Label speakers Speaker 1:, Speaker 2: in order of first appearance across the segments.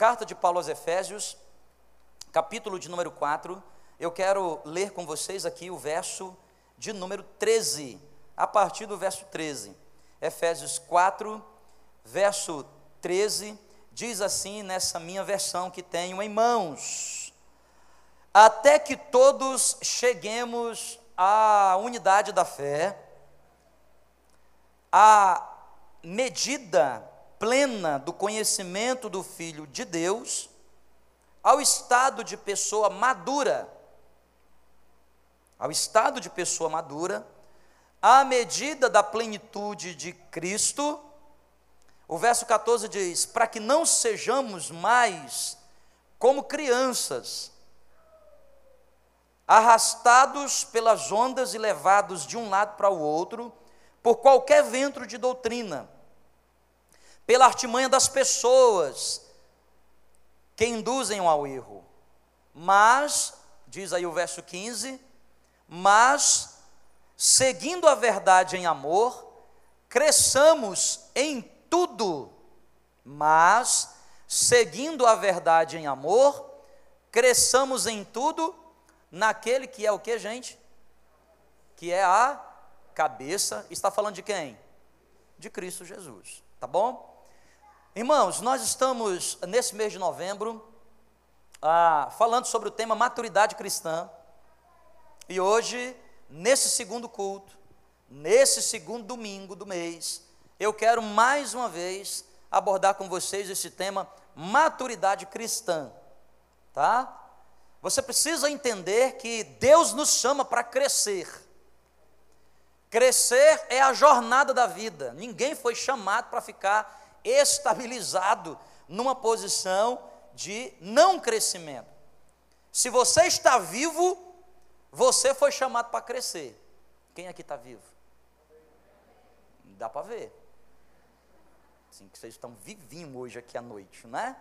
Speaker 1: Carta de Paulo aos Efésios, capítulo de número 4. Eu quero ler com vocês aqui o verso de número 13, a partir do verso 13. Efésios 4, verso 13, diz assim nessa minha versão que tenho em mãos: Até que todos cheguemos à unidade da fé, à medida plena do conhecimento do Filho de Deus, ao estado de pessoa madura, ao estado de pessoa madura, à medida da plenitude de Cristo, o verso 14 diz: para que não sejamos mais como crianças, arrastados pelas ondas e levados de um lado para o outro, por qualquer vento de doutrina pela artimanha das pessoas que induzem ao erro. Mas, diz aí o verso 15, mas, seguindo a verdade em amor, cresçamos em tudo, mas, seguindo a verdade em amor, cresçamos em tudo naquele que é o que, gente? Que é a cabeça, está falando de quem? De Cristo Jesus, tá bom? Irmãos, nós estamos nesse mês de novembro ah, falando sobre o tema maturidade cristã. E hoje, nesse segundo culto, nesse segundo domingo do mês, eu quero mais uma vez abordar com vocês esse tema maturidade cristã, tá? Você precisa entender que Deus nos chama para crescer. Crescer é a jornada da vida. Ninguém foi chamado para ficar estabilizado numa posição de não crescimento. Se você está vivo, você foi chamado para crescer. Quem aqui está vivo? Dá para ver. Assim que vocês estão vivinho hoje aqui à noite, né?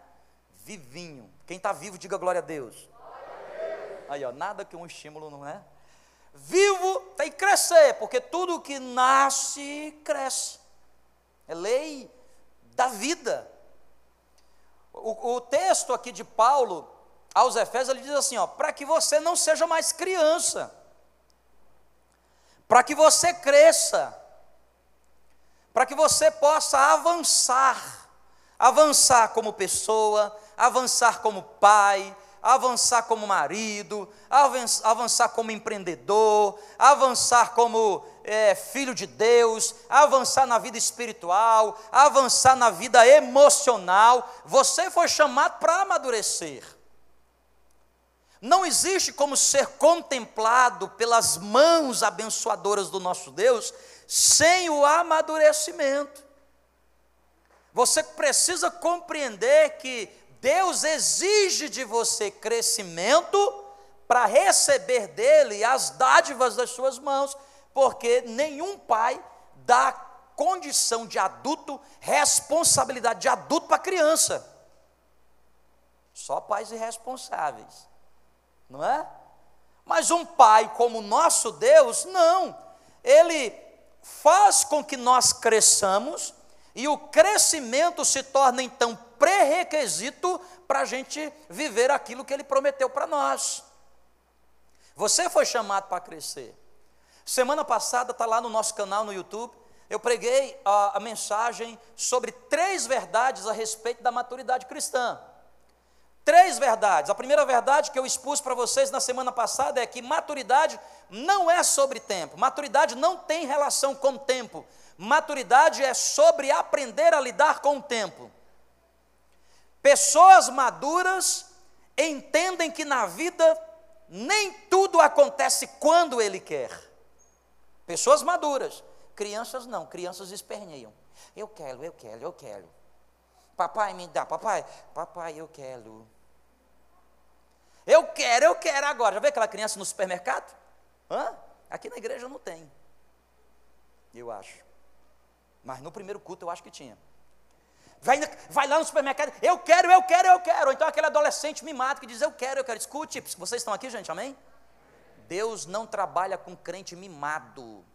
Speaker 1: Vivinho. Quem está vivo, diga glória a Deus. Aí, ó, nada que um estímulo não é. Vivo tem que crescer, porque tudo que nasce, cresce. É lei da vida. O, o texto aqui de Paulo aos Efésios, ele diz assim: ó, para que você não seja mais criança, para que você cresça, para que você possa avançar, avançar como pessoa, avançar como pai, avançar como marido, avançar como empreendedor, avançar como é, filho de Deus, avançar na vida espiritual, avançar na vida emocional. Você foi chamado para amadurecer. Não existe como ser contemplado pelas mãos abençoadoras do nosso Deus sem o amadurecimento. Você precisa compreender que Deus exige de você crescimento para receber dele as dádivas das suas mãos, porque nenhum pai dá condição de adulto, responsabilidade de adulto para criança. Só pais irresponsáveis, não é? Mas um pai como nosso Deus, não. Ele faz com que nós cresçamos e o crescimento se torna então pré-requisito para a gente viver aquilo que ele prometeu para nós. Você foi chamado para crescer. Semana passada, está lá no nosso canal no YouTube, eu preguei a, a, mensagem sobre três verdades a respeito da maturidade cristã. Três verdades. A primeira verdade que eu expus para vocês na semana passada é que maturidade não é sobre tempo, maturidade não tem relação com tempo, maturidade é sobre aprender a lidar com o tempo. Pessoas maduras entendem que na vida nem tudo acontece quando ele quer. Pessoas maduras. Crianças não, crianças esperneiam. Eu quero, eu quero, eu quero. Papai, me dá, papai, papai, eu quero. Eu quero, eu quero agora. Já vê aquela criança no supermercado? Hã? Aqui na igreja não tem. Eu acho. Mas no primeiro culto eu acho que tinha. Vai, vai lá no supermercado, eu quero, eu quero, eu quero. Ou então aquele adolescente mimado que diz, eu quero, eu quero. Escute, vocês estão aqui, gente, amém? Deus não trabalha com crente mimado.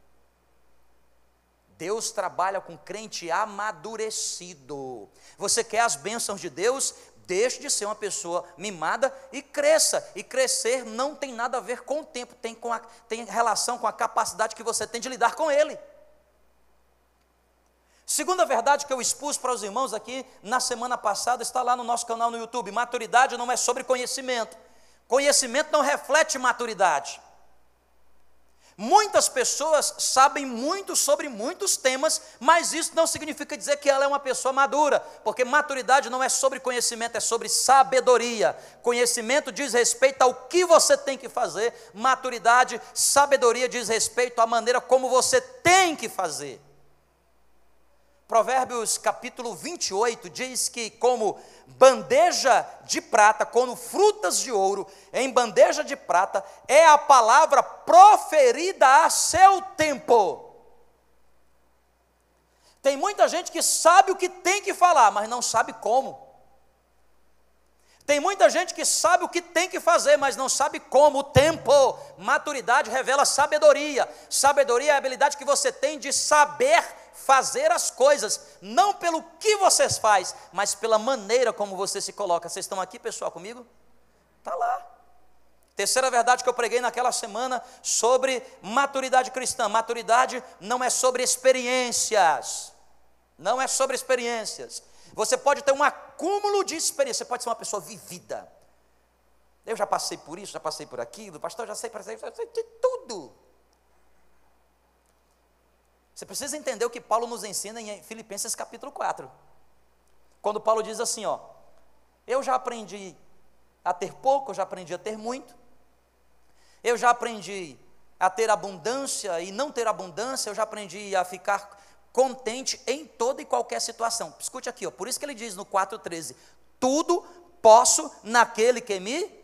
Speaker 1: Deus trabalha com crente amadurecido. Você quer as bênçãos de Deus? Deixe de ser uma pessoa mimada e cresça. E crescer não tem nada a ver com o tempo, tem, com a, tem relação com a capacidade que você tem de lidar com ele. Segunda verdade que eu expus para os irmãos aqui na semana passada está lá no nosso canal no YouTube. Maturidade não é sobre conhecimento. Conhecimento não reflete maturidade. Muitas pessoas sabem muito sobre muitos temas, mas isso não significa dizer que ela é uma pessoa madura, porque maturidade não é sobre conhecimento, é sobre sabedoria. Conhecimento diz respeito ao que você tem que fazer, maturidade, sabedoria diz respeito à maneira como você tem que fazer. Provérbios capítulo 28 diz que, como bandeja de prata, como frutas de ouro, em bandeja de prata, é a palavra proferida a seu tempo. Tem muita gente que sabe o que tem que falar, mas não sabe como. Tem muita gente que sabe o que tem que fazer, mas não sabe como. O tempo, maturidade revela sabedoria. Sabedoria é a habilidade que você tem de saber fazer as coisas, não pelo que você faz, mas pela maneira como você se coloca. Vocês estão aqui, pessoal, comigo? Está lá. Terceira verdade que eu preguei naquela semana sobre maturidade cristã. Maturidade não é sobre experiências. Não é sobre experiências. Você pode ter um acúmulo de experiência, você pode ser uma pessoa vivida. Eu já passei por isso, já passei por aquilo, pastor, já sei, já sei de tudo. Você precisa entender o que Paulo nos ensina em Filipenses capítulo 4. Quando Paulo diz assim, ó, eu já aprendi a ter pouco, eu já aprendi a ter muito. Eu já aprendi a ter abundância e não ter abundância, eu já aprendi a ficar contente em toda e qualquer situação. Escute aqui, ó, por isso que ele diz no 4,13: Tudo posso naquele que me.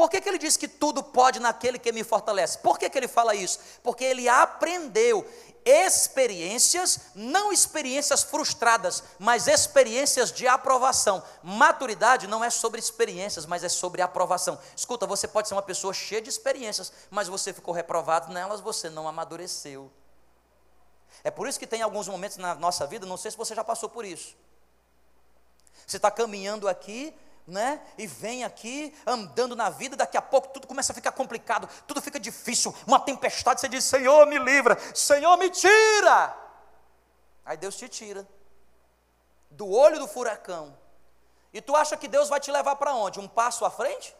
Speaker 1: Por que, que ele diz que tudo pode naquele que me fortalece? Por que, que ele fala isso? Porque ele aprendeu experiências, não experiências frustradas, mas experiências de aprovação. Maturidade não é sobre experiências, mas é sobre aprovação. Escuta, você pode ser uma pessoa cheia de experiências, mas você ficou reprovado nelas, você não amadureceu. É por isso que tem alguns momentos na nossa vida, não sei se você já passou por isso. Você está caminhando aqui, né? E vem aqui andando na vida, daqui a pouco tudo começa a ficar complicado, tudo fica difícil, uma tempestade, você diz: Senhor, me livra, Senhor, me tira. Aí Deus te tira do olho do furacão. E tu acha que Deus vai te levar para onde? Um passo à frente?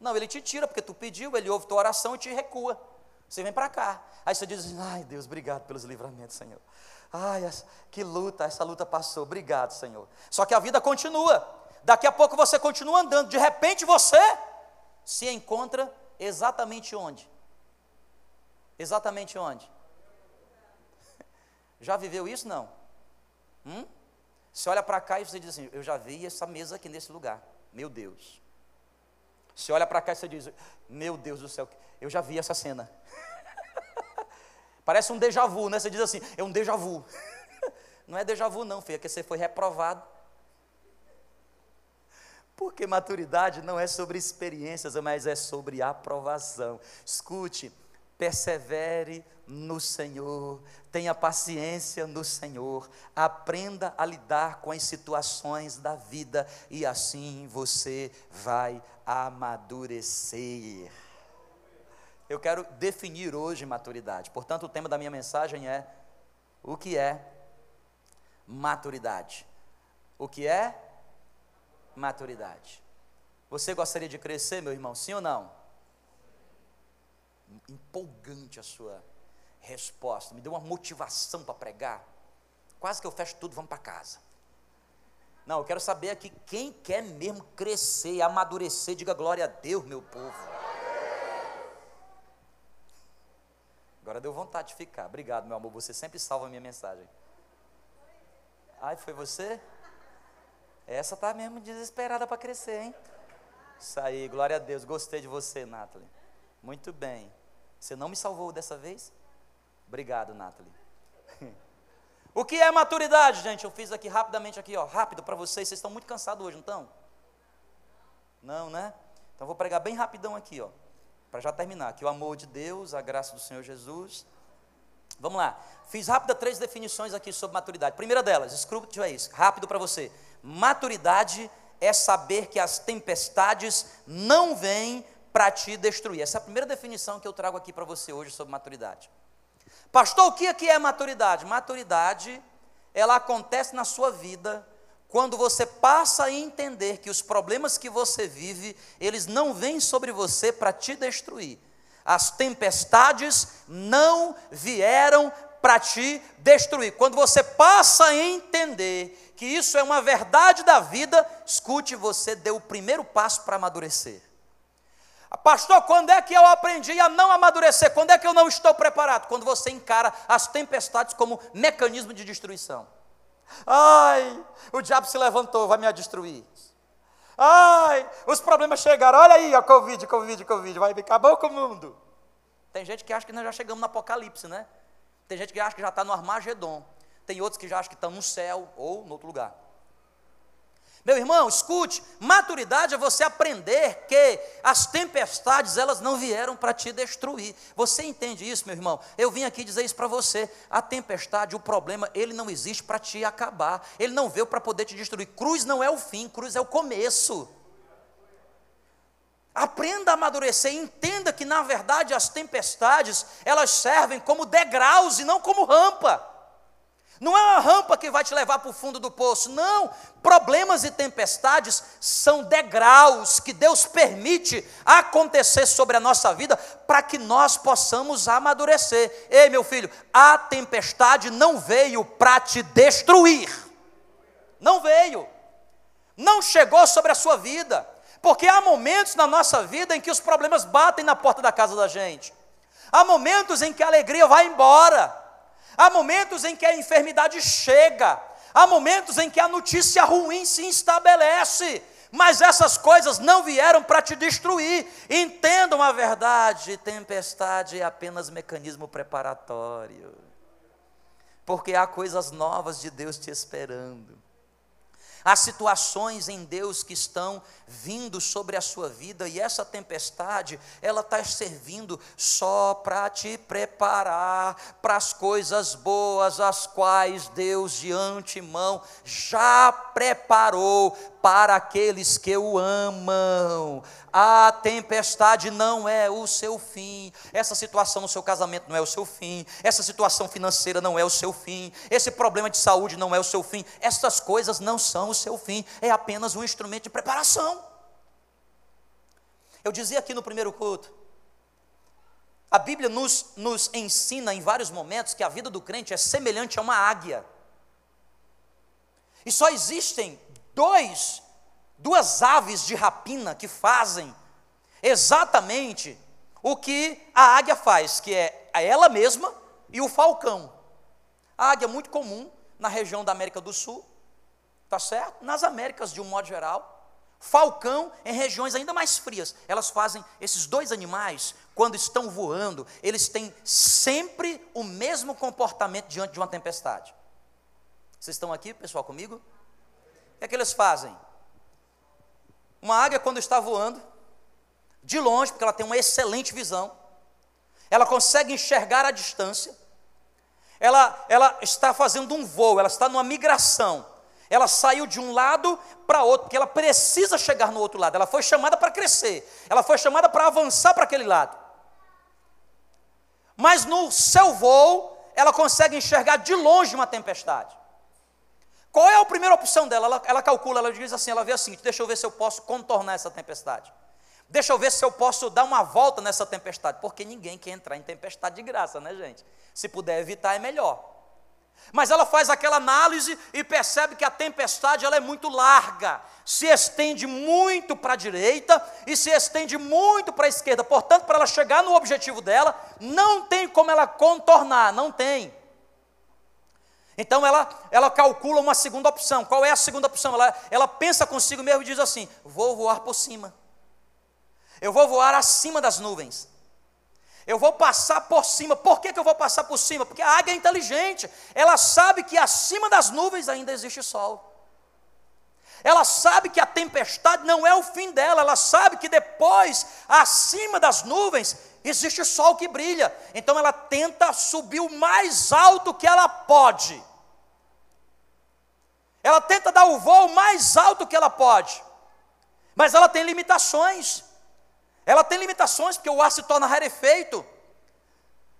Speaker 1: Não, ele te tira, porque tu pediu, ele ouve tua oração e te recua. Você vem para cá. Aí você diz ai Deus, obrigado pelos livramentos, Senhor. Ai, que luta, essa luta passou, obrigado, Senhor. Só que a vida continua. Daqui a pouco você continua andando, de repente você se encontra exatamente onde? Exatamente onde? Já viveu isso? Não. Hum? Você olha para cá e você diz assim: Eu já vi essa mesa aqui nesse lugar. Meu Deus. Você olha para cá e você diz: Meu Deus do céu, eu já vi essa cena. Parece um déjà vu, né? Você diz assim: É um déjà vu. Não é déjà vu, não, filho, é que você foi reprovado porque maturidade não é sobre experiências, mas é sobre aprovação. Escute, persevere no Senhor, tenha paciência no Senhor, aprenda a lidar com as situações da vida e assim você vai amadurecer. Eu quero definir hoje maturidade, portanto, o tema da minha mensagem é: o que é maturidade? O que é maturidade. Você gostaria de crescer, meu irmão? Sim ou não? Empolgante a sua resposta, me deu uma motivação para pregar. Quase que eu fecho tudo, vamos para casa. Não, eu quero saber aqui quem quer mesmo crescer, amadurecer, diga glória a Deus, meu povo. Agora deu vontade de ficar. Obrigado, meu amor. Você sempre salva a minha mensagem. Ai, foi você? Essa tá mesmo desesperada para crescer, hein? Isso aí, glória a Deus. Gostei de você, Nathalie. Muito bem. Você não me salvou dessa vez? Obrigado, Nathalie. o que é maturidade, gente? Eu fiz aqui rapidamente aqui, ó, rápido para vocês. Vocês estão muito cansados hoje, não estão? Não, né? Então vou pregar bem rapidão aqui, ó, para já terminar. Que o amor de Deus, a graça do Senhor Jesus. Vamos lá. Fiz rápida três definições aqui sobre maturidade. Primeira delas, escrute isso, rápido para você. Maturidade é saber que as tempestades não vêm para te destruir. Essa é a primeira definição que eu trago aqui para você hoje sobre maturidade. Pastor, o que é, que é maturidade? Maturidade, ela acontece na sua vida quando você passa a entender que os problemas que você vive, eles não vêm sobre você para te destruir. As tempestades não vieram para te destruir. Quando você passa a entender que isso é uma verdade da vida, escute, você deu o primeiro passo para amadurecer. Pastor, quando é que eu aprendi a não amadurecer? Quando é que eu não estou preparado? Quando você encara as tempestades como mecanismo de destruição. Ai, o diabo se levantou, vai me destruir. Ai, os problemas chegaram. Olha aí, a Covid, Covid, Covid, vai acabar com o mundo. Tem gente que acha que nós já chegamos no apocalipse, né? Tem gente que acha que já está no Armagedon. Tem outros que já acham que estão no céu ou no outro lugar. Meu irmão, escute, maturidade é você aprender que as tempestades, elas não vieram para te destruir. Você entende isso, meu irmão? Eu vim aqui dizer isso para você. A tempestade, o problema, ele não existe para te acabar. Ele não veio para poder te destruir. Cruz não é o fim, cruz é o começo. Aprenda a amadurecer, entenda que na verdade as tempestades, elas servem como degraus e não como rampa. Não é uma rampa que vai te levar para o fundo do poço, não. Problemas e tempestades são degraus que Deus permite acontecer sobre a nossa vida para que nós possamos amadurecer. Ei, meu filho, a tempestade não veio para te destruir. Não veio. Não chegou sobre a sua vida. Porque há momentos na nossa vida em que os problemas batem na porta da casa da gente. Há momentos em que a alegria vai embora. Há momentos em que a enfermidade chega, há momentos em que a notícia ruim se estabelece, mas essas coisas não vieram para te destruir. Entendam a verdade: tempestade é apenas mecanismo preparatório, porque há coisas novas de Deus te esperando. Há situações em Deus que estão vindo sobre a sua vida e essa tempestade, ela está servindo só para te preparar para as coisas boas, as quais Deus de antemão já preparou para aqueles que o amam. A tempestade não é o seu fim. Essa situação no seu casamento não é o seu fim. Essa situação financeira não é o seu fim. Esse problema de saúde não é o seu fim. Essas coisas não são o seu fim. É apenas um instrumento de preparação. Eu dizia aqui no primeiro culto. A Bíblia nos, nos ensina em vários momentos que a vida do crente é semelhante a uma águia. E só existem dois duas aves de rapina que fazem exatamente o que a águia faz, que é ela mesma e o falcão. A águia é muito comum na região da América do Sul, tá certo? Nas Américas de um modo geral. Falcão em regiões ainda mais frias. Elas fazem esses dois animais, quando estão voando, eles têm sempre o mesmo comportamento diante de uma tempestade. Vocês estão aqui, pessoal, comigo? Que é que eles fazem? Uma águia, quando está voando, de longe, porque ela tem uma excelente visão, ela consegue enxergar a distância, ela, ela está fazendo um voo, ela está numa migração, ela saiu de um lado para outro, porque ela precisa chegar no outro lado, ela foi chamada para crescer, ela foi chamada para avançar para aquele lado. Mas no seu voo, ela consegue enxergar de longe uma tempestade. Qual é a primeira opção dela? Ela, ela calcula, ela diz assim: ela vê assim, deixa eu ver se eu posso contornar essa tempestade. Deixa eu ver se eu posso dar uma volta nessa tempestade, porque ninguém quer entrar em tempestade de graça, né, gente? Se puder evitar, é melhor. Mas ela faz aquela análise e percebe que a tempestade ela é muito larga, se estende muito para a direita e se estende muito para a esquerda. Portanto, para ela chegar no objetivo dela, não tem como ela contornar, não tem. Então ela, ela calcula uma segunda opção. Qual é a segunda opção? Ela, ela pensa consigo mesmo e diz assim: vou voar por cima. Eu vou voar acima das nuvens. Eu vou passar por cima. Por que, que eu vou passar por cima? Porque a águia é inteligente. Ela sabe que acima das nuvens ainda existe sol. Ela sabe que a tempestade não é o fim dela. Ela sabe que depois, acima das nuvens, existe sol que brilha. Então ela tenta subir o mais alto que ela pode. Ela tenta dar o voo mais alto que ela pode. Mas ela tem limitações. Ela tem limitações porque o ar se torna rarefeito.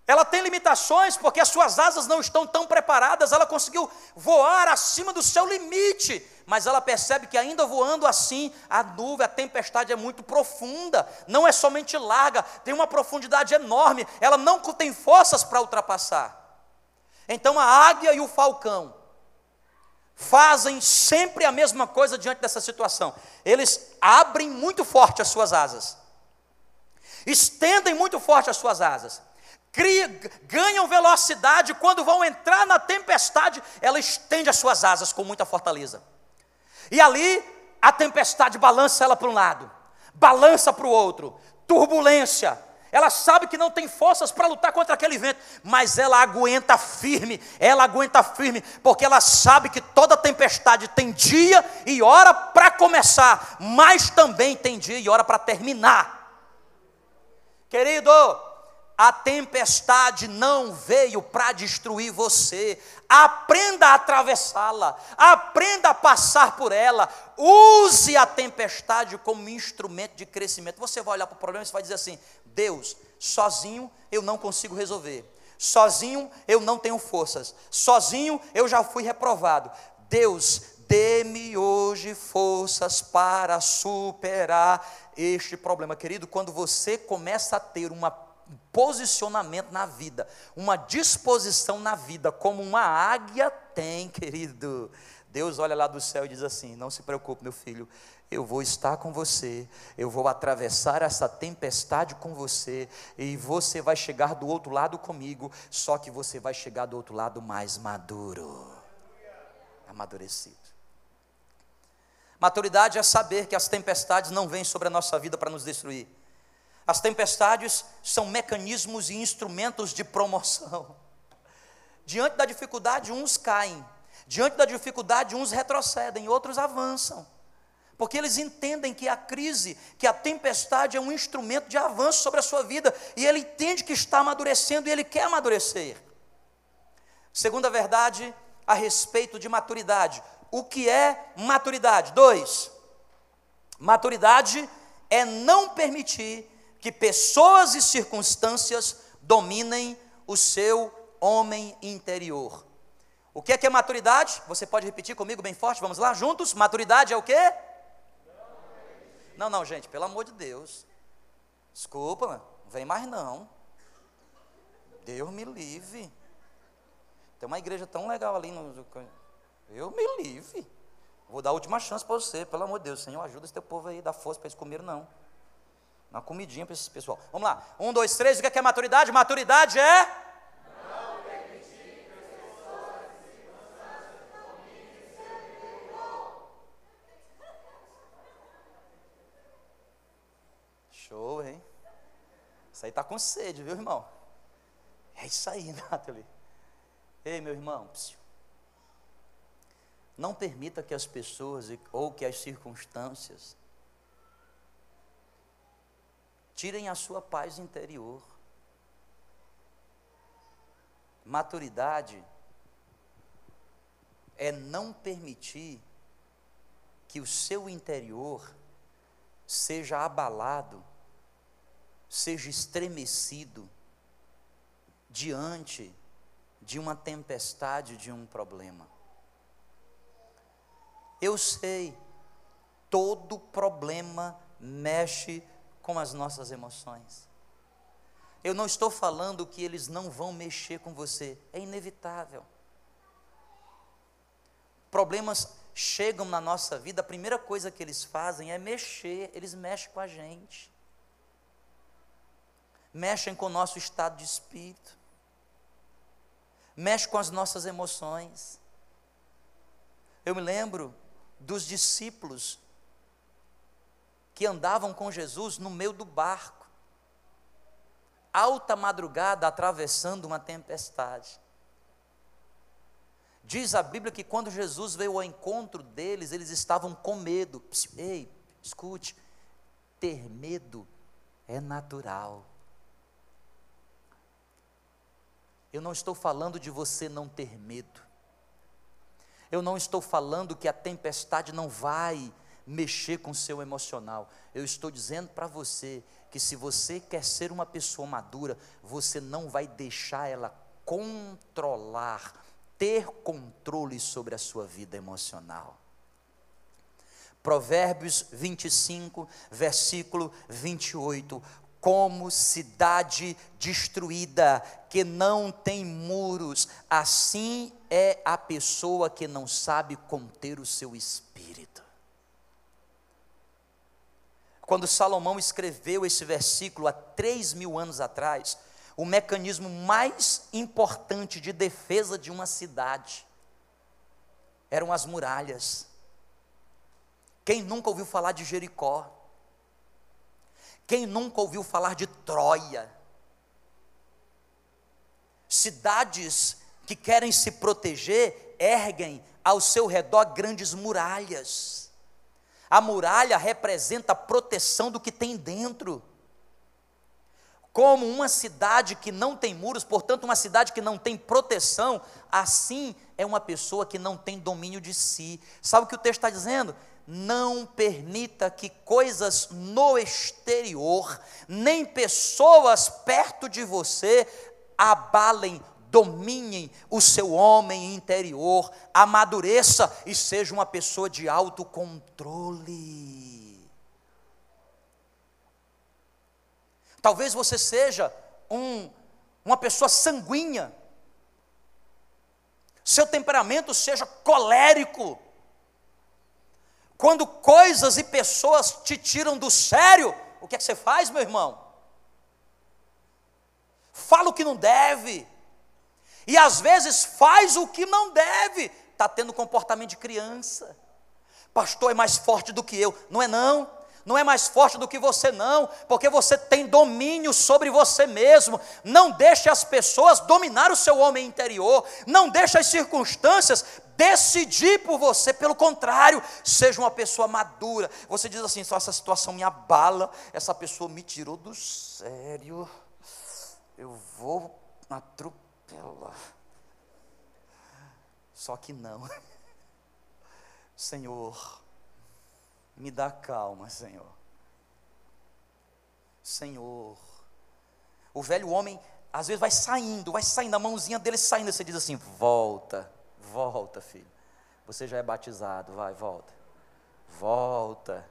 Speaker 1: Ela tem limitações porque as suas asas não estão tão preparadas. Ela conseguiu voar acima do seu limite, mas ela percebe que ainda voando assim, a nuvem, a tempestade é muito profunda. Não é somente larga, tem uma profundidade enorme. Ela não tem forças para ultrapassar. Então a águia e o falcão fazem sempre a mesma coisa diante dessa situação. Eles abrem muito forte as suas asas, estendem muito forte as suas asas, cria, ganham velocidade, quando vão entrar na tempestade, ela estende as suas asas com muita fortaleza. E ali a tempestade balança ela para um lado, balança para o outro, turbulência, ela sabe que não tem forças para lutar contra aquele vento, mas ela aguenta firme, ela aguenta firme, porque ela sabe que toda tempestade tem dia e hora para começar, mas também tem dia e hora para terminar. Querido, a tempestade não veio para destruir você. Aprenda a atravessá-la, aprenda a passar por ela. Use a tempestade como instrumento de crescimento. Você vai olhar para o problema e vai dizer assim: Deus, sozinho eu não consigo resolver. Sozinho eu não tenho forças. Sozinho eu já fui reprovado. Deus, dê-me hoje forças para superar este problema. Querido, quando você começa a ter uma um posicionamento na vida, uma disposição na vida, como uma águia tem, querido. Deus olha lá do céu e diz assim: Não se preocupe, meu filho, eu vou estar com você, eu vou atravessar essa tempestade com você, e você vai chegar do outro lado comigo, só que você vai chegar do outro lado mais maduro, amadurecido. Maturidade é saber que as tempestades não vêm sobre a nossa vida para nos destruir as tempestades são mecanismos e instrumentos de promoção. Diante da dificuldade, uns caem. Diante da dificuldade, uns retrocedem, outros avançam. Porque eles entendem que a crise, que a tempestade é um instrumento de avanço sobre a sua vida, e ele entende que está amadurecendo e ele quer amadurecer. Segunda verdade a respeito de maturidade. O que é maturidade? Dois. Maturidade é não permitir que pessoas e circunstâncias dominem o seu homem interior. O que é que é maturidade? Você pode repetir comigo bem forte? Vamos lá, juntos? Maturidade é o quê? Não, não, gente, pelo amor de Deus. Desculpa, não vem mais não. Deus me livre. Tem uma igreja tão legal ali no. Eu me livre. Vou dar a última chance para você, pelo amor de Deus. Senhor, ajuda esse teu povo aí, dá força para eles comerem, não. Uma comidinha para esse pessoal. Vamos lá. Um, dois, três. O que é, que é maturidade? Maturidade é. Show, hein? Isso aí tá com sede, viu, irmão? É isso aí, Nathalie. Ei, meu irmão. Não permita que as pessoas ou que as circunstâncias tirem a sua paz interior. Maturidade é não permitir que o seu interior seja abalado, seja estremecido diante de uma tempestade, de um problema. Eu sei, todo problema mexe com as nossas emoções. Eu não estou falando que eles não vão mexer com você, é inevitável. Problemas chegam na nossa vida, a primeira coisa que eles fazem é mexer, eles mexem com a gente. Mexem com o nosso estado de espírito. Mexem com as nossas emoções. Eu me lembro dos discípulos que andavam com Jesus no meio do barco, alta madrugada atravessando uma tempestade. Diz a Bíblia que quando Jesus veio ao encontro deles, eles estavam com medo. Ei, escute, ter medo é natural. Eu não estou falando de você não ter medo. Eu não estou falando que a tempestade não vai mexer com o seu emocional. Eu estou dizendo para você que se você quer ser uma pessoa madura, você não vai deixar ela controlar, ter controle sobre a sua vida emocional. Provérbios 25, versículo 28 como cidade destruída, que não tem muros, assim é a pessoa que não sabe conter o seu espírito. Quando Salomão escreveu esse versículo há três mil anos atrás, o mecanismo mais importante de defesa de uma cidade eram as muralhas. Quem nunca ouviu falar de Jericó? Quem nunca ouviu falar de Troia? Cidades que querem se proteger erguem ao seu redor grandes muralhas. A muralha representa a proteção do que tem dentro. Como uma cidade que não tem muros, portanto, uma cidade que não tem proteção, assim é uma pessoa que não tem domínio de si. Sabe o que o texto está dizendo? não permita que coisas no exterior, nem pessoas perto de você, abalem, dominem o seu homem interior, amadureça e seja uma pessoa de autocontrole. Talvez você seja um, uma pessoa sanguínea, seu temperamento seja colérico, quando coisas e pessoas te tiram do sério, o que é que você faz, meu irmão? Fala o que não deve. E às vezes faz o que não deve. Está tendo comportamento de criança. Pastor é mais forte do que eu. Não é não não é mais forte do que você, não, porque você tem domínio sobre você mesmo. Não deixe as pessoas dominar o seu homem interior, não deixe as circunstâncias decidir por você, pelo contrário, seja uma pessoa madura. Você diz assim: só essa situação me abala, essa pessoa me tirou do sério, eu vou atropelar. Só que não, Senhor me dá calma, Senhor. Senhor. O velho homem, às vezes, vai saindo, vai saindo, a mãozinha dele saindo. Você diz assim: volta, volta, filho. Você já é batizado, vai, volta. Volta.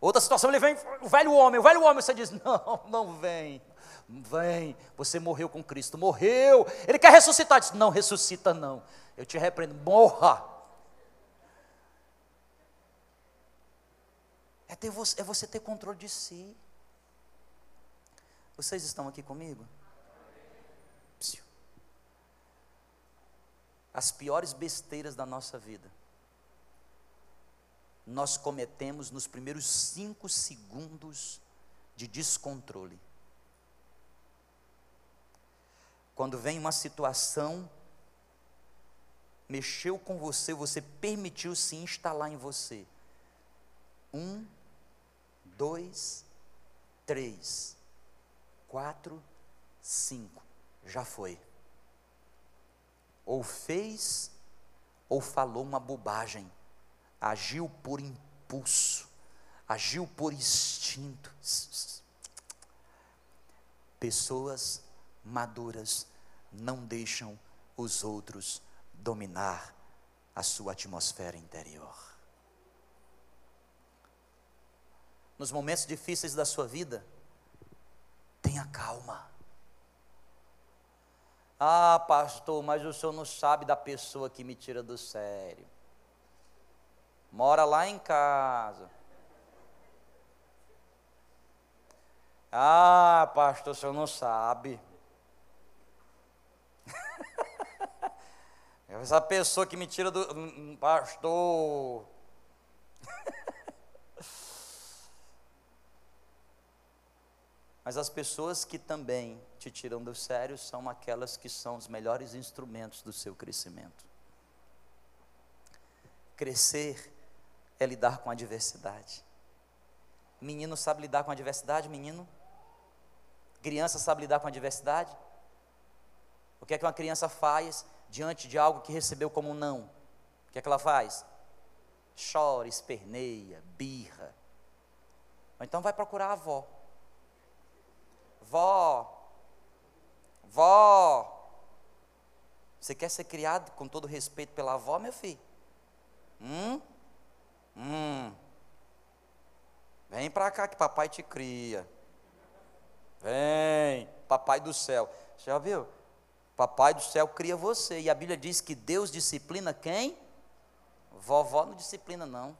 Speaker 1: Outra situação, ele vem, o velho homem, o velho homem, você diz: não, não vem. Vem, você morreu com Cristo, morreu. Ele quer ressuscitar, diz: não, ressuscita não. Eu te repreendo, morra. É, ter você, é você ter controle de si. Vocês estão aqui comigo? As piores besteiras da nossa vida, nós cometemos nos primeiros cinco segundos de descontrole. Quando vem uma situação, mexeu com você, você permitiu se instalar em você. Um, dois, três, quatro, cinco. Já foi. Ou fez, ou falou uma bobagem. Agiu por impulso, agiu por instinto. Pessoas maduras não deixam os outros dominar a sua atmosfera interior. nos momentos difíceis da sua vida, tenha calma. Ah, pastor, mas o senhor não sabe da pessoa que me tira do sério. Mora lá em casa. Ah, pastor, o senhor não sabe. Essa pessoa que me tira do. Pastor. Mas as pessoas que também te tiram do sério são aquelas que são os melhores instrumentos do seu crescimento. Crescer é lidar com a adversidade. Menino sabe lidar com a adversidade, menino? Criança sabe lidar com a adversidade? O que é que uma criança faz diante de algo que recebeu como um não? O que é que ela faz? chora, esperneia, birra. Ou então vai procurar a avó. Vó, vó, você quer ser criado com todo respeito pela avó, meu filho? Hum? Hum. Vem para cá que papai te cria. Vem, papai do céu. Você já viu? Papai do céu cria você. E a Bíblia diz que Deus disciplina quem? Vovó não disciplina, não.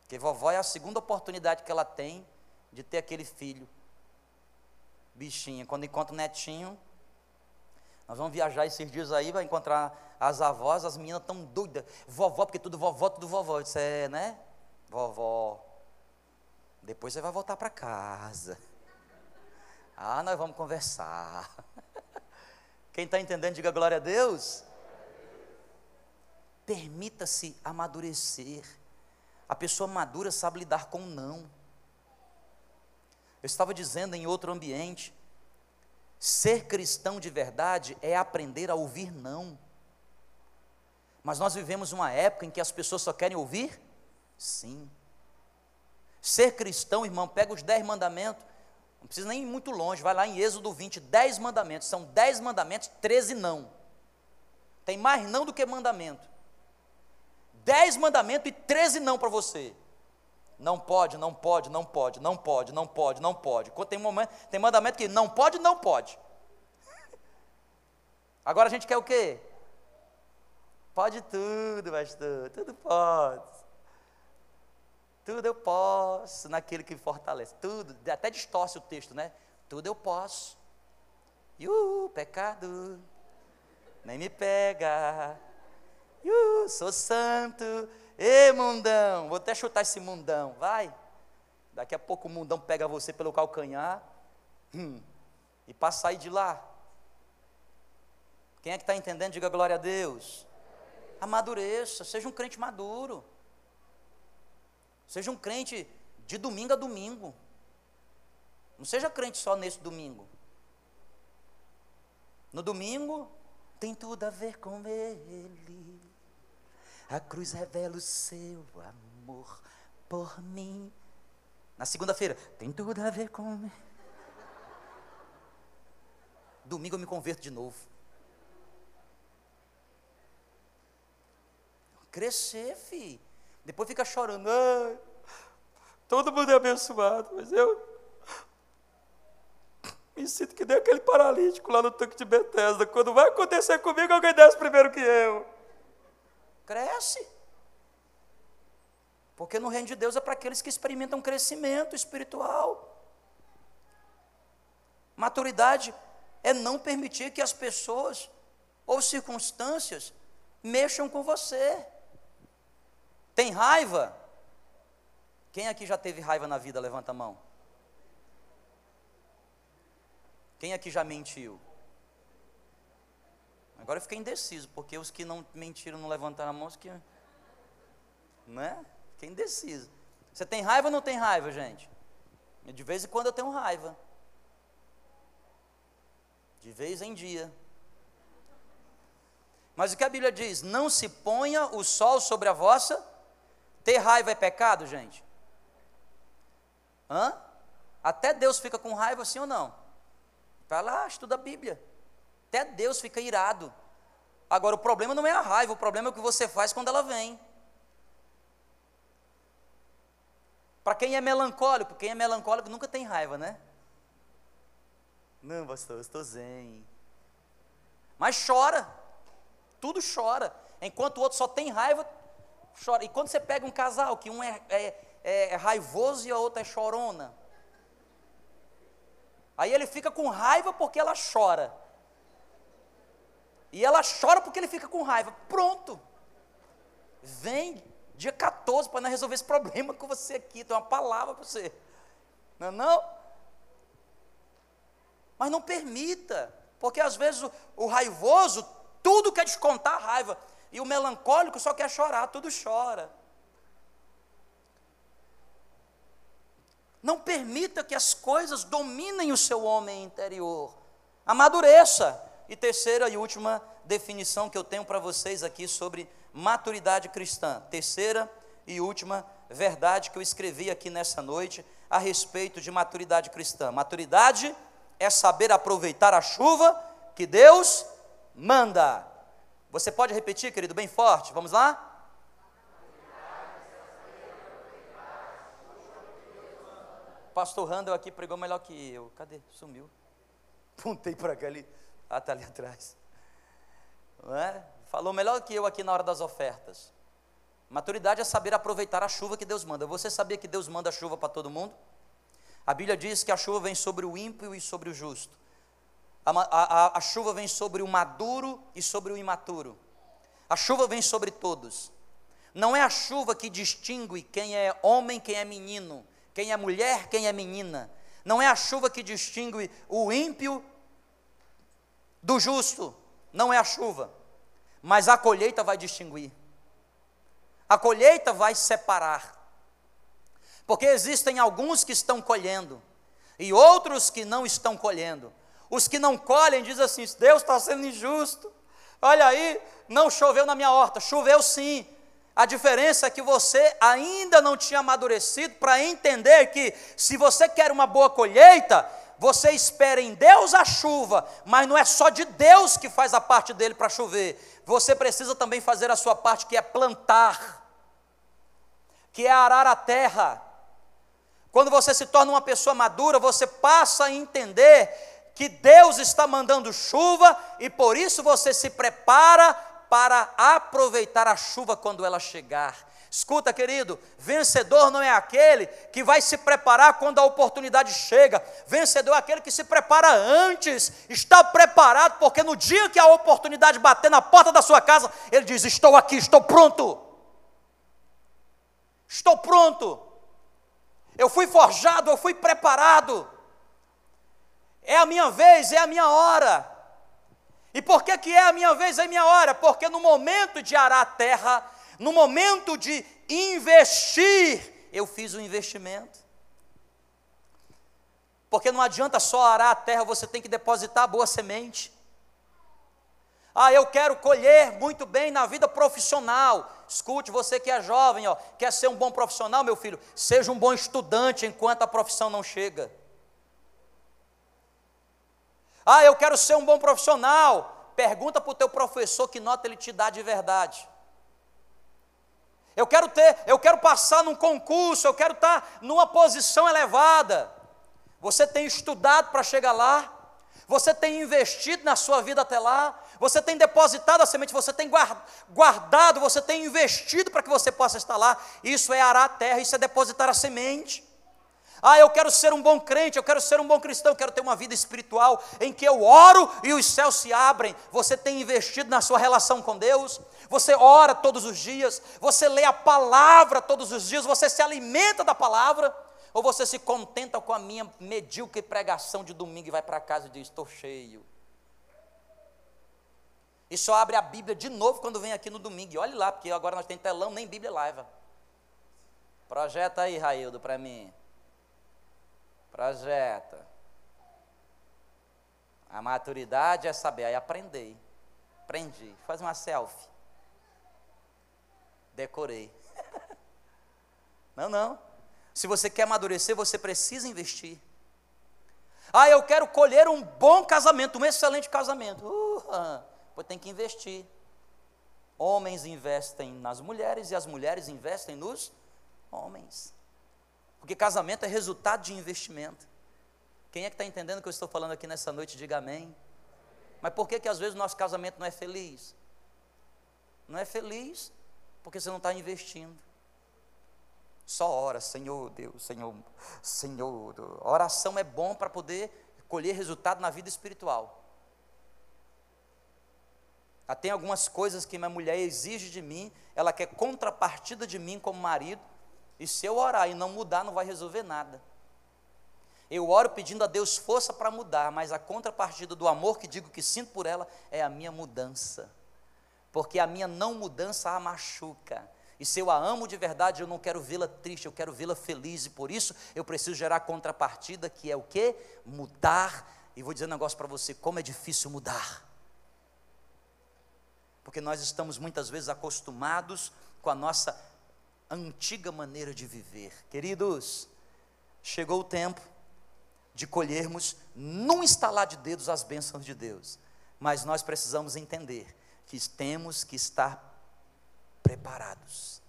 Speaker 1: Porque vovó é a segunda oportunidade que ela tem de ter aquele filho. Bichinha. Quando encontra o netinho, nós vamos viajar esses dias aí, vai encontrar as avós, as meninas tão doidas. Vovó, porque tudo vovó, tudo vovó. Isso é, né? Vovó. Depois você vai voltar para casa. Ah, nós vamos conversar. Quem está entendendo, diga glória a Deus. Permita-se amadurecer. A pessoa madura sabe lidar com não. Eu estava dizendo em outro ambiente, ser cristão de verdade é aprender a ouvir não. Mas nós vivemos uma época em que as pessoas só querem ouvir sim. Ser cristão, irmão, pega os dez mandamentos, não precisa nem ir muito longe, vai lá em Êxodo 20, dez mandamentos, são dez mandamentos, treze não. Tem mais não do que mandamento. Dez mandamentos e treze não para você. Não pode, não pode, não pode, não pode, não pode, não pode. Tem, momento, tem mandamento que não pode, não pode. Agora a gente quer o quê? Pode tudo, pastor, tudo pode. Tudo eu posso naquele que fortalece. Tudo, até distorce o texto, né? Tudo eu posso. E o pecado nem me pega. Uh, sou santo. Ê, mundão. Vou até chutar esse mundão. Vai. Daqui a pouco o mundão pega você pelo calcanhar. Hum, e para sair de lá. Quem é que está entendendo? Diga glória a Deus. Amadureça. Seja um crente maduro. Seja um crente de domingo a domingo. Não seja crente só nesse domingo. No domingo tem tudo a ver com Ele. A cruz revela o seu amor por mim. Na segunda-feira, tem tudo a ver com Ele. Domingo eu me converto de novo. Crescer, filho. Depois fica chorando. Ai, todo mundo é abençoado, mas eu me sinto que nem aquele paralítico lá no tanque de Bethesda. Quando vai acontecer comigo, alguém desce primeiro que eu. Cresce. Porque no reino de Deus é para aqueles que experimentam crescimento espiritual. Maturidade é não permitir que as pessoas ou circunstâncias mexam com você. Tem raiva? Quem aqui já teve raiva na vida? Levanta a mão. Quem aqui já mentiu? Agora eu fiquei indeciso, porque os que não mentiram não levantaram a mão, os que. Né? Fiquei indeciso. Você tem raiva ou não tem raiva, gente? De vez em quando eu tenho raiva. De vez em dia. Mas o que a Bíblia diz? Não se ponha o sol sobre a vossa ter raiva é pecado, gente? Hã? Até Deus fica com raiva, sim ou não? Vai lá, estuda a Bíblia. Até Deus fica irado. Agora, o problema não é a raiva, o problema é o que você faz quando ela vem. Para quem é melancólico, quem é melancólico nunca tem raiva, né? Não, pastor, eu estou zen. Mas chora, tudo chora. Enquanto o outro só tem raiva, chora. E quando você pega um casal que um é, é, é raivoso e a outra é chorona, aí ele fica com raiva porque ela chora. E ela chora porque ele fica com raiva. Pronto. Vem dia 14 para nós resolver esse problema com você aqui. Tem uma palavra para você. Não é não? Mas não permita. Porque às vezes o, o raivoso, tudo quer descontar a raiva. E o melancólico só quer chorar, tudo chora. Não permita que as coisas dominem o seu homem interior. Amadureça. E terceira e última definição que eu tenho para vocês aqui sobre maturidade cristã. Terceira e última verdade que eu escrevi aqui nessa noite a respeito de maturidade cristã. Maturidade é saber aproveitar a chuva que Deus manda. Você pode repetir, querido, bem forte? Vamos lá? Pastor Randall aqui pregou melhor que eu. Cadê? Sumiu. Pontei para cá ali. Ah, está ali atrás. É? Falou melhor que eu aqui na hora das ofertas. Maturidade é saber aproveitar a chuva que Deus manda. Você sabia que Deus manda chuva para todo mundo? A Bíblia diz que a chuva vem sobre o ímpio e sobre o justo. A, a, a, chuva vem sobre o maduro e sobre o imaturo. A chuva vem sobre todos. Não é a chuva que distingue quem é homem, quem é menino, quem é mulher, quem é menina. Não é a chuva que distingue o ímpio do justo. Não é a chuva. Mas a colheita vai distinguir. A colheita vai separar. Porque existem alguns que estão colhendo e outros que não estão colhendo. Os que não colhem dizem assim: Deus está sendo injusto. Olha aí, não choveu na minha horta. Choveu sim. A diferença é que você ainda não tinha amadurecido para entender que se você quer uma boa colheita, você espera em Deus a chuva, mas não é só de Deus que faz a parte dele para chover. Você precisa também fazer a sua parte, que é plantar, que é arar a terra. Quando você se torna uma pessoa madura, você passa a entender que Deus está mandando chuva e por isso você se prepara para aproveitar a chuva quando ela chegar. Escuta, querido, vencedor não é aquele que vai se preparar quando a oportunidade chega. Vencedor é aquele que se prepara antes, está preparado, porque no dia que a oportunidade bater na porta da sua casa, ele diz: Estou aqui, estou pronto. Estou pronto. Eu fui forjado, eu fui preparado. É a minha vez, é a minha hora. E por que, que é a minha vez, é a minha hora? Porque no momento de arar a terra, no momento de investir, eu fiz o um investimento. Porque não adianta só arar a terra, você tem que depositar boa semente. Ah, eu quero colher muito bem na vida profissional. Escute, você que é jovem, ó, quer ser um bom profissional, meu filho, seja um bom estudante enquanto a profissão não chega. Ah, eu quero ser um bom profissional. Pergunta para o teu professor que nota ele te dá de verdade. Eu quero ter, eu quero passar num concurso, eu quero estar numa posição elevada. Você tem estudado para chegar lá? Você tem investido na sua vida até lá? Você tem depositado a semente, você tem guardado, você tem investido para que você possa estar lá. Isso é arar a terra, isso é depositar a semente. Ah, eu quero ser um bom crente, eu quero ser um bom cristão, eu quero ter uma vida espiritual em que eu oro e os céus se abrem. Você tem investido na sua relação com Deus? Você ora todos os dias? Você lê a palavra todos os dias? Você se alimenta da palavra? Ou você se contenta com a minha medíocre pregação de domingo e vai para casa e diz: estou cheio? E só abre a Bíblia de novo quando vem aqui no domingo. E olhe lá, porque agora nós temos telão, nem Bíblia live. Projeta aí, Raildo, para mim. Projeta. A maturidade é saber, aí aprendei. Aprendi. Faz uma selfie. Decorei. não, não. Se você quer amadurecer, você precisa investir. Ah, eu quero colher um bom casamento, um excelente casamento. Uh, pois tem que investir. Homens investem nas mulheres e as mulheres investem nos homens. Porque casamento é resultado de investimento. Quem é que está entendendo o que eu estou falando aqui nessa noite? Diga amém. Mas por que, que às vezes o nosso casamento não é feliz? Não é feliz porque você não está investindo. Só ora, Senhor Deus, Senhor, Senhor. Oração é bom para poder colher resultado na vida espiritual. Ah, tem algumas coisas que minha mulher exige de mim, ela quer contrapartida de mim como marido, e se eu orar e não mudar, não vai resolver nada. Eu oro pedindo a Deus força para mudar, mas a contrapartida do amor que digo que sinto por ela é a minha mudança. Porque a minha não mudança a machuca. E se eu a amo de verdade, eu não quero vê-la triste, eu quero vê-la feliz. E por isso eu preciso gerar contrapartida, que é o que? Mudar. E vou dizer um negócio para você: como é difícil mudar. porque nós estamos muitas vezes acostumados com a nossa antiga maneira de viver. Queridos, chegou o tempo de colhermos num estalar de dedos as bênçãos de Deus, mas nós precisamos entender que temos que estar preparados,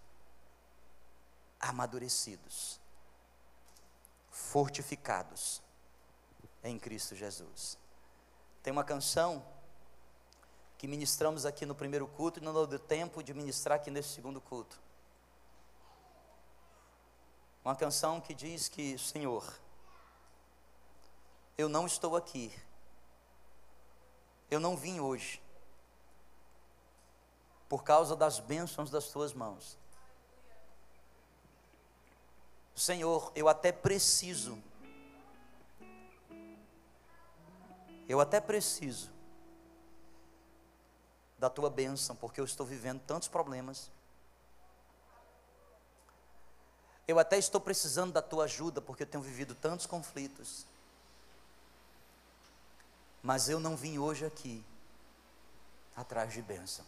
Speaker 1: amadurecidos, fortificados em Cristo Jesus. Tem uma canção que ministramos aqui no primeiro culto e não deu tempo de ministrar aqui nesse segundo culto. Uma canção que diz que, Senhor, eu não estou aqui, eu não vim hoje, por causa das bênçãos das tuas mãos. Senhor, eu até preciso, eu até preciso da tua bênção, porque eu estou vivendo tantos problemas. Eu até estou precisando da tua ajuda, porque eu tenho vivido tantos conflitos. Mas eu não vim hoje aqui atrás de bênção.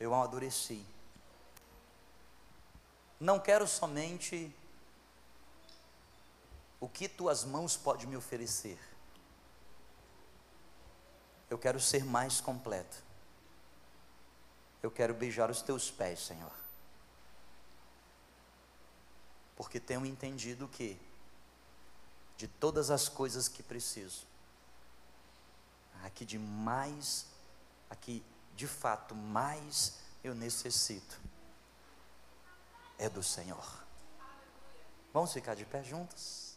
Speaker 1: Eu amadureci. Não quero somente o que tuas mãos podem me oferecer. Eu quero ser mais completo. Eu quero beijar os teus pés, Senhor porque tenho entendido que, de todas as coisas que preciso, aqui de mais, aqui de fato mais eu necessito, é do Senhor. Vamos ficar de pé juntos?